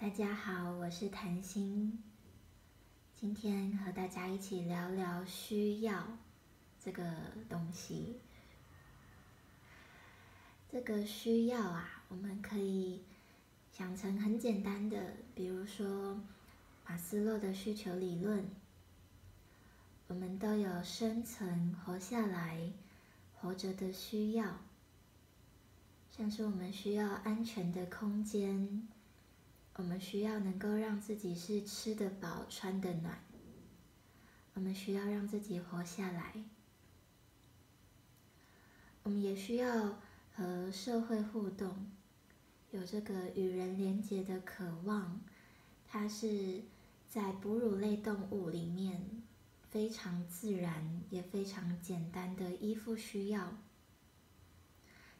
大家好，我是谭心，今天和大家一起聊聊需要这个东西。这个需要啊，我们可以想成很简单的，比如说马斯洛的需求理论，我们都有生存、活下来、活着的需要，像是我们需要安全的空间。我们需要能够让自己是吃得饱、穿得暖。我们需要让自己活下来。我们也需要和社会互动，有这个与人连结的渴望。它是在哺乳类动物里面非常自然也非常简单的依附需要。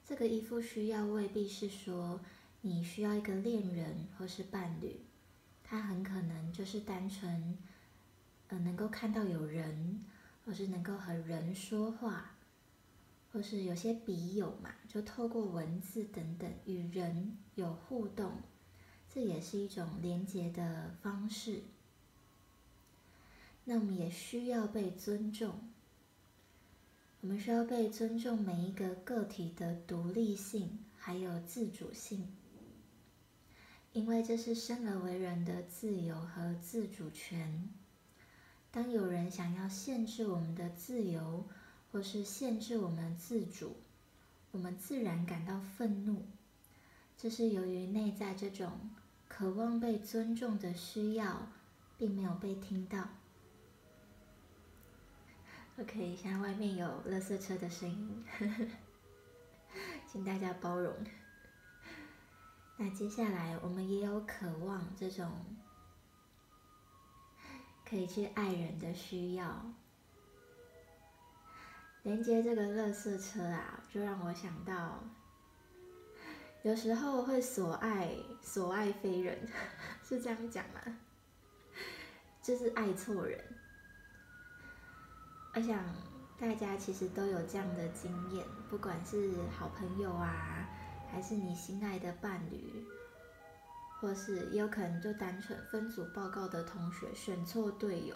这个依附需要未必是说。你需要一个恋人或是伴侣，他很可能就是单纯，呃，能够看到有人，或是能够和人说话，或是有些笔友嘛，就透过文字等等与人有互动，这也是一种连接的方式。那我们也需要被尊重，我们需要被尊重每一个个体的独立性还有自主性。因为这是生而为人的自由和自主权。当有人想要限制我们的自由，或是限制我们自主，我们自然感到愤怒。这是由于内在这种渴望被尊重的需要，并没有被听到。OK，现在外面有垃圾车的声音，请大家包容。那接下来，我们也有渴望这种可以去爱人的需要。连接这个乐色车啊，就让我想到，有时候会所爱所爱非人，是这样讲吗？就是爱错人。我想大家其实都有这样的经验，不管是好朋友啊。还是你心爱的伴侣，或是也有可能就单纯分组报告的同学选错队友，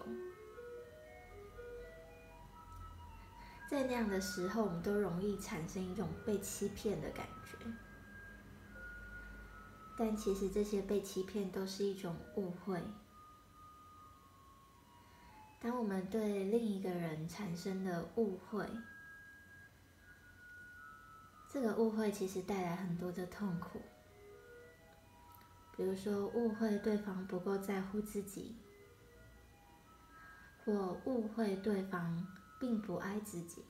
在那样的时候，我们都容易产生一种被欺骗的感觉。但其实这些被欺骗都是一种误会。当我们对另一个人产生了误会，这个误会其实带来很多的痛苦，比如说误会对方不够在乎自己，或误会对方并不爱自己，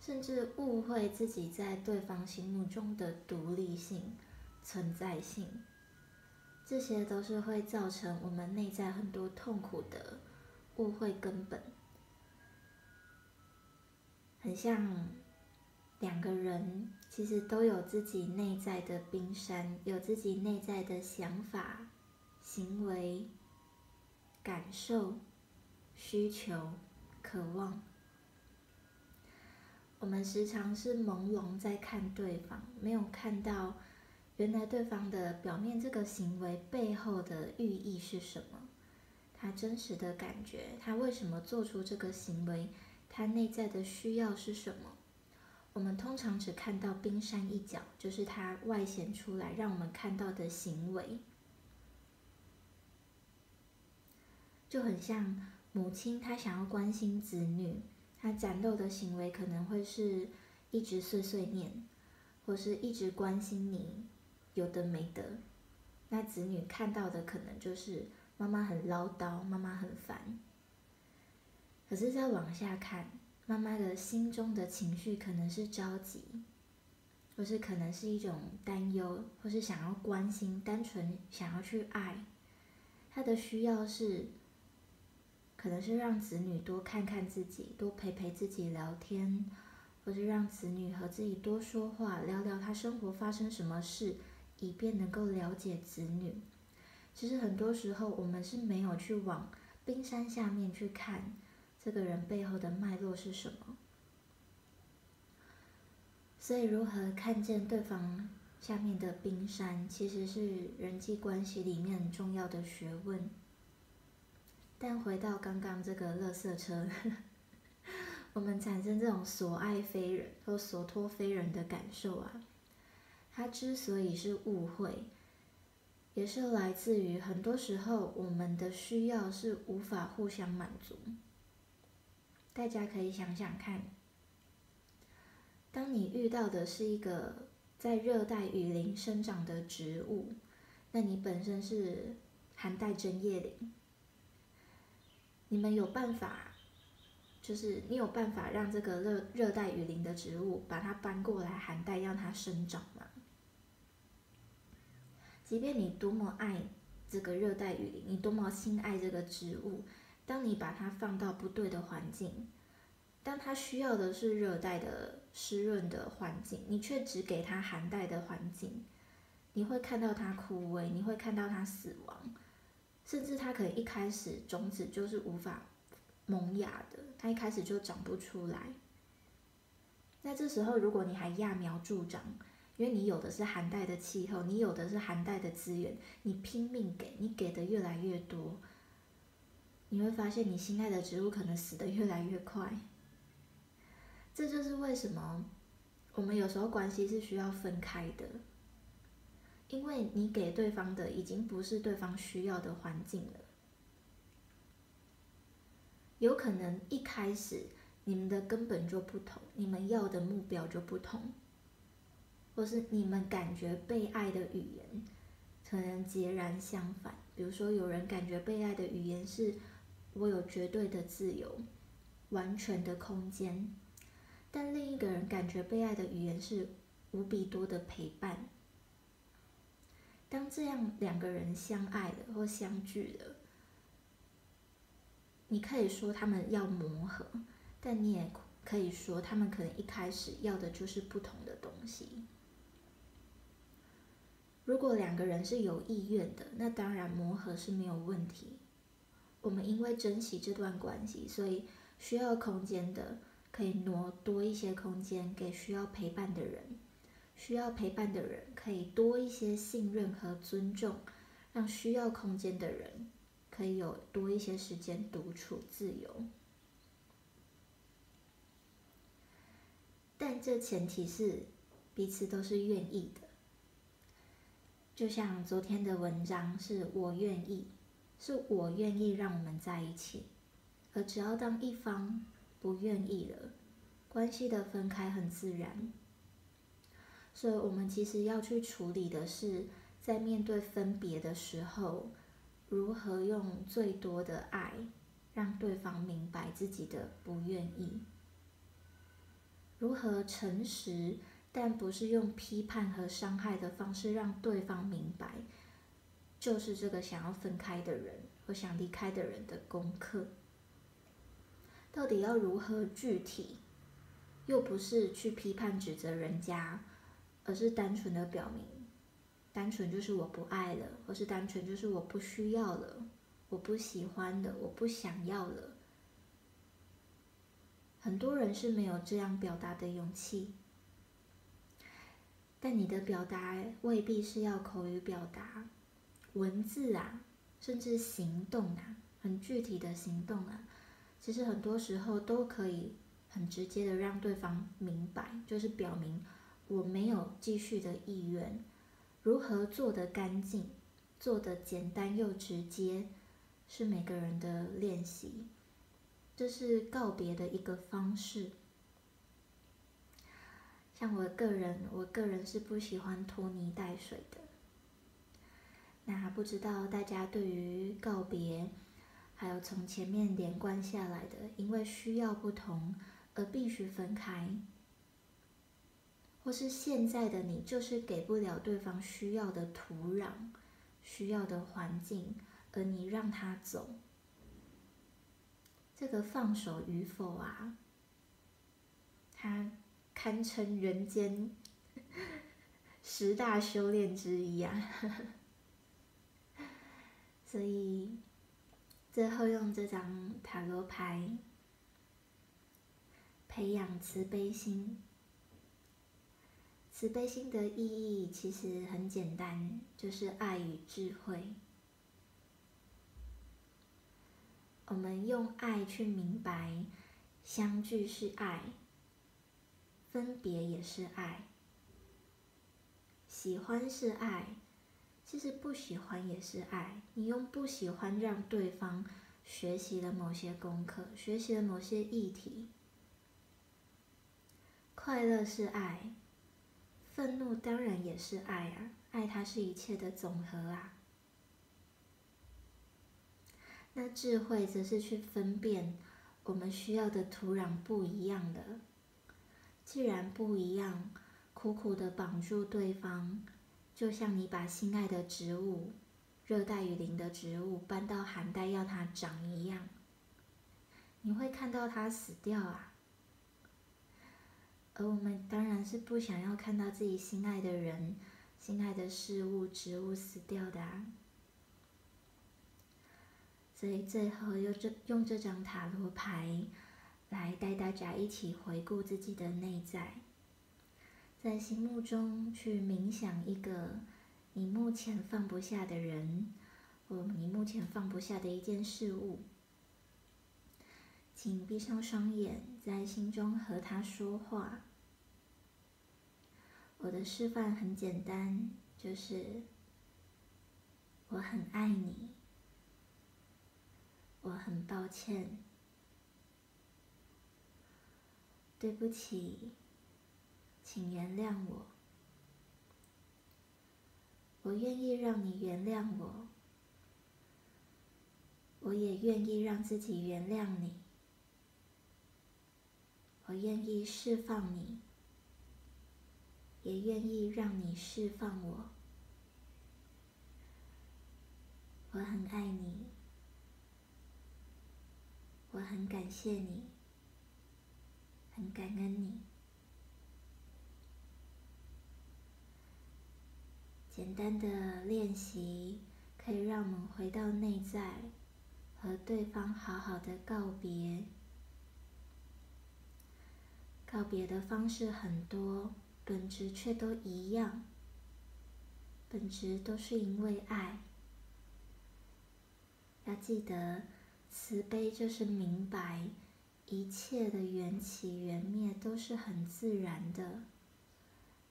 甚至误会自己在对方心目中的独立性、存在性，这些都是会造成我们内在很多痛苦的误会根本。很像两个人，其实都有自己内在的冰山，有自己内在的想法、行为、感受、需求、渴望。我们时常是朦胧在看对方，没有看到原来对方的表面这个行为背后的寓意是什么，他真实的感觉，他为什么做出这个行为？他内在的需要是什么？我们通常只看到冰山一角，就是他外显出来让我们看到的行为，就很像母亲，她想要关心子女，她展露的行为可能会是一直碎碎念，或是一直关心你有的没的。那子女看到的可能就是妈妈很唠叨，妈妈很烦。可是再往下看，妈妈的心中的情绪可能是着急，或是可能是一种担忧，或是想要关心，单纯想要去爱。她的需要是，可能是让子女多看看自己，多陪陪自己聊天，或是让子女和自己多说话，聊聊他生活发生什么事，以便能够了解子女。其实很多时候，我们是没有去往冰山下面去看。这个人背后的脉络是什么？所以，如何看见对方下面的冰山，其实是人际关系里面很重要的学问。但回到刚刚这个垃圾车，我们产生这种所爱非人或所托非人的感受啊，它之所以是误会，也是来自于很多时候我们的需要是无法互相满足。大家可以想想看，当你遇到的是一个在热带雨林生长的植物，那你本身是寒带针叶林，你们有办法，就是你有办法让这个热热带雨林的植物把它搬过来寒带让它生长吗？即便你多么爱这个热带雨林，你多么心爱这个植物。当你把它放到不对的环境，当它需要的是热带的湿润的环境，你却只给它寒带的环境，你会看到它枯萎，你会看到它死亡，甚至它可能一开始种子就是无法萌芽的，它一开始就长不出来。那这时候，如果你还揠苗助长，因为你有的是寒带的气候，你有的是寒带的资源，你拼命给，你给的越来越多。你会发现，你心爱的植物可能死得越来越快。这就是为什么我们有时候关系是需要分开的，因为你给对方的已经不是对方需要的环境了。有可能一开始你们的根本就不同，你们要的目标就不同，或是你们感觉被爱的语言可能截然相反。比如说，有人感觉被爱的语言是。我有绝对的自由，完全的空间，但另一个人感觉被爱的语言是无比多的陪伴。当这样两个人相爱了或相聚了，你可以说他们要磨合，但你也可以说他们可能一开始要的就是不同的东西。如果两个人是有意愿的，那当然磨合是没有问题。我们因为珍惜这段关系，所以需要空间的可以挪多一些空间给需要陪伴的人；需要陪伴的人可以多一些信任和尊重，让需要空间的人可以有多一些时间独处自由。但这前提是彼此都是愿意的。就像昨天的文章，是我愿意。是我愿意让我们在一起，而只要当一方不愿意了，关系的分开很自然。所以，我们其实要去处理的是，在面对分别的时候，如何用最多的爱，让对方明白自己的不愿意；如何诚实，但不是用批判和伤害的方式，让对方明白。就是这个想要分开的人和想离开的人的功课，到底要如何具体？又不是去批判指责人家，而是单纯的表明，单纯就是我不爱了，或是单纯就是我不需要了，我不喜欢的，我不想要了。很多人是没有这样表达的勇气，但你的表达未必是要口语表达。文字啊，甚至行动啊，很具体的行动啊，其实很多时候都可以很直接的让对方明白，就是表明我没有继续的意愿。如何做得干净，做得简单又直接，是每个人的练习，这是告别的一个方式。像我个人，我个人是不喜欢拖泥带水的。那不知道大家对于告别，还有从前面连贯下来的，因为需要不同而必须分开，或是现在的你就是给不了对方需要的土壤、需要的环境，而你让他走，这个放手与否啊，它堪称人间 十大修炼之一啊。所以，最后用这张塔罗牌培养慈悲心，慈悲心的意义其实很简单，就是爱与智慧。我们用爱去明白，相聚是爱，分别也是爱，喜欢是爱，其实不喜欢也是爱。你用不喜欢让对方学习了某些功课，学习了某些议题，快乐是爱。愤怒当然也是爱啊，爱它是一切的总和啊。那智慧则是去分辨我们需要的土壤不一样的，既然不一样，苦苦的绑住对方，就像你把心爱的植物，热带雨林的植物搬到寒带要它长一样，你会看到它死掉啊。而我们当然是不想要看到自己心爱的人、心爱的事物、植物死掉的啊。所以最后用这用这张塔罗牌来带大家一起回顾自己的内在，在心目中去冥想一个你目前放不下的人，或你目前放不下的一件事物。请闭上双眼，在心中和他说话。我的示范很简单，就是我很爱你，我很抱歉，对不起，请原谅我，我愿意让你原谅我。我也愿意让自己原谅你，我愿意释放你，也愿意让你释放我。我很爱你，我很感谢你，很感恩你。简单的练习可以让我们回到内在。和对方好好的告别，告别的方式很多，本质却都一样，本质都是因为爱。要记得，慈悲就是明白，一切的缘起缘灭都是很自然的，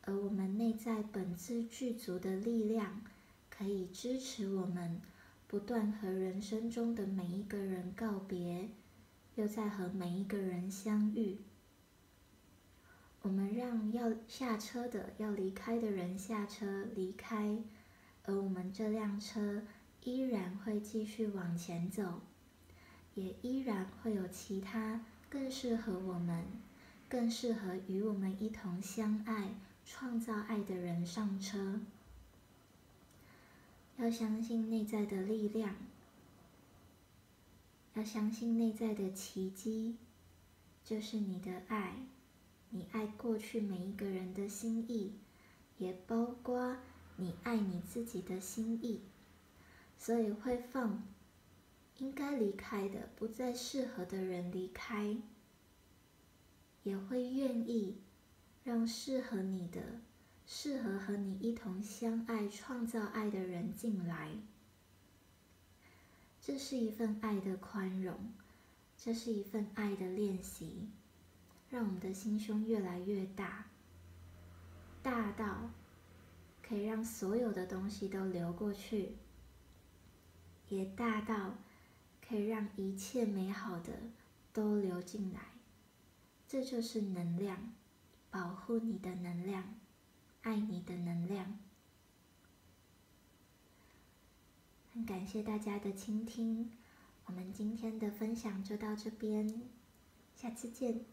而我们内在本自具足的力量，可以支持我们。不断和人生中的每一个人告别，又在和每一个人相遇。我们让要下车的、要离开的人下车离开，而我们这辆车依然会继续往前走，也依然会有其他更适合我们、更适合与我们一同相爱、创造爱的人上车。要相信内在的力量，要相信内在的奇迹，就是你的爱，你爱过去每一个人的心意，也包括你爱你自己的心意，所以会放应该离开的、不再适合的人离开，也会愿意让适合你的。适合和你一同相爱、创造爱的人进来，这是一份爱的宽容，这是一份爱的练习，让我们的心胸越来越大，大到可以让所有的东西都流过去，也大到可以让一切美好的都流进来。这就是能量，保护你的能量。爱你的能量，很感谢大家的倾听，我们今天的分享就到这边，下次见。